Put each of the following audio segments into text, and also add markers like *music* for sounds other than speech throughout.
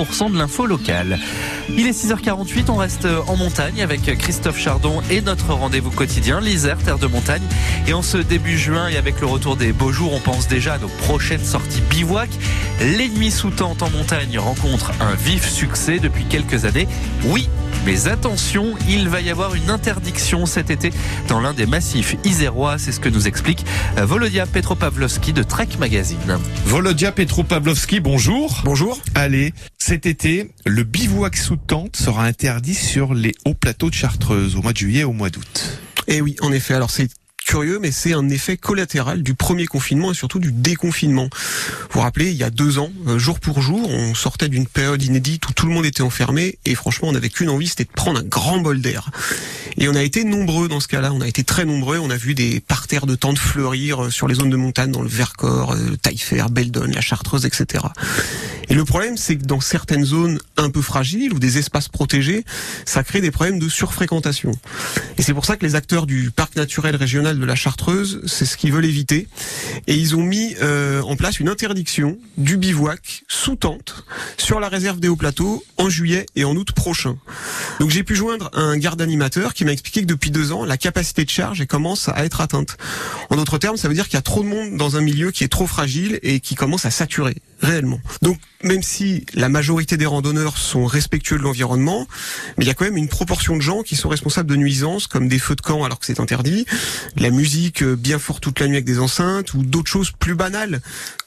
100% de l'info locale. Il est 6h48, on reste en montagne avec Christophe Chardon et notre rendez-vous quotidien, l'Isère, terre de montagne. Et en ce début juin et avec le retour des beaux jours, on pense déjà à nos prochaines sorties bivouac. L'ennemi sous tente en montagne rencontre un vif succès depuis quelques années. Oui, mais attention, il va y avoir une interdiction cet été dans l'un des massifs isérois. C'est ce que nous explique Volodia Petropavlovski de Trek Magazine. Volodia Petropavlovski, bonjour. Bonjour. Allez, cet été, le bivouac sous tente sera interdit sur les hauts plateaux de Chartreuse au mois de juillet et au mois d'août. Eh oui, en effet. Alors c'est curieux, mais c'est un effet collatéral du premier confinement et surtout du déconfinement. Vous vous rappelez, il y a deux ans, euh, jour pour jour, on sortait d'une période inédite où tout le monde était enfermé et franchement, on n'avait qu'une envie, c'était de prendre un grand bol d'air. Et on a été nombreux dans ce cas-là, on a été très nombreux, on a vu des parterres de tentes fleurir euh, sur les zones de montagne, dans le Vercors, euh, Taillefer, Beldon, la Chartreuse, etc. Et le problème, c'est que dans certaines zones un peu fragiles ou des espaces protégés, ça crée des problèmes de surfréquentation. Et c'est pour ça que les acteurs du parc naturel régional de la Chartreuse, c'est ce qu'ils veulent éviter. Et ils ont mis euh, en place une interdiction du bivouac sous tente sur la réserve des hauts plateaux en juillet et en août prochain. Donc j'ai pu joindre un garde animateur qui m'a expliqué que depuis deux ans, la capacité de charge commence à être atteinte. En d'autres termes, ça veut dire qu'il y a trop de monde dans un milieu qui est trop fragile et qui commence à saturer réellement. Donc même si la majorité des randonneurs sont respectueux de l'environnement, mais il y a quand même une proportion de gens qui sont responsables de nuisances comme des feux de camp alors que c'est interdit, la musique bien forte toute la nuit avec des enceintes ou d'autres choses plus banales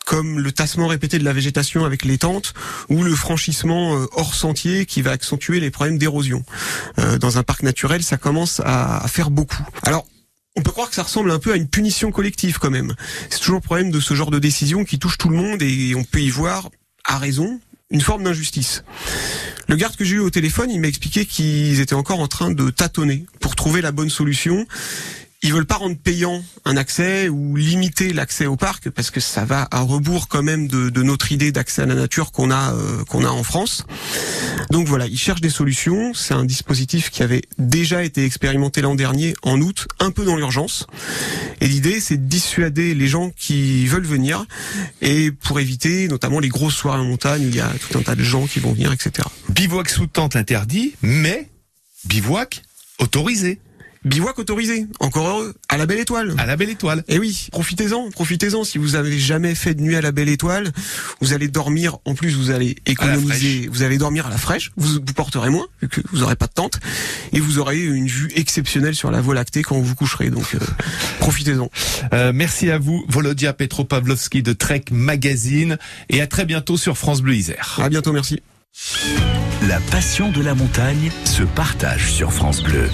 comme le tassement répété de la végétation avec les tentes ou le franchissement euh, hors sentier qui va accentuer les problèmes d'érosion. Euh, dans un parc naturel, ça commence à, faire beaucoup. Alors, on peut croire que ça ressemble un peu à une punition collective quand même. C'est toujours le problème de ce genre de décision qui touche tout le monde et on peut y voir, à raison, une forme d'injustice. Le garde que j'ai eu au téléphone, il m'a expliqué qu'ils étaient encore en train de tâtonner pour trouver la bonne solution ils veulent pas rendre payant un accès ou limiter l'accès au parc parce que ça va à rebours quand même de, notre idée d'accès à la nature qu'on a euh, qu'on a en France. Donc voilà, ils cherchent des solutions. C'est un dispositif qui avait déjà été expérimenté l'an dernier en août, un peu dans l'urgence. Et l'idée, c'est de dissuader les gens qui veulent venir et pour éviter notamment les grosses soirées en montagne il y a tout un tas de gens qui vont venir, etc. Bivouac sous tente interdit, mais bivouac autorisé. Bivouac autorisé, encore heureux, à la Belle Étoile. À la Belle Étoile. Et eh oui, profitez-en, profitez-en. Si vous avez jamais fait de nuit à la Belle Étoile, vous allez dormir. En plus, vous allez économiser. Vous allez dormir à la fraîche. Vous, vous porterez moins, vu que vous aurez pas de tente, et vous aurez une vue exceptionnelle sur la Voie lactée quand vous coucherez. Donc, euh, *laughs* profitez-en. Euh, merci à vous, Volodia Petropavlovski de Trek Magazine, et à très bientôt sur France Bleu Isère. À bientôt, merci. La passion de la montagne se partage sur France Bleu.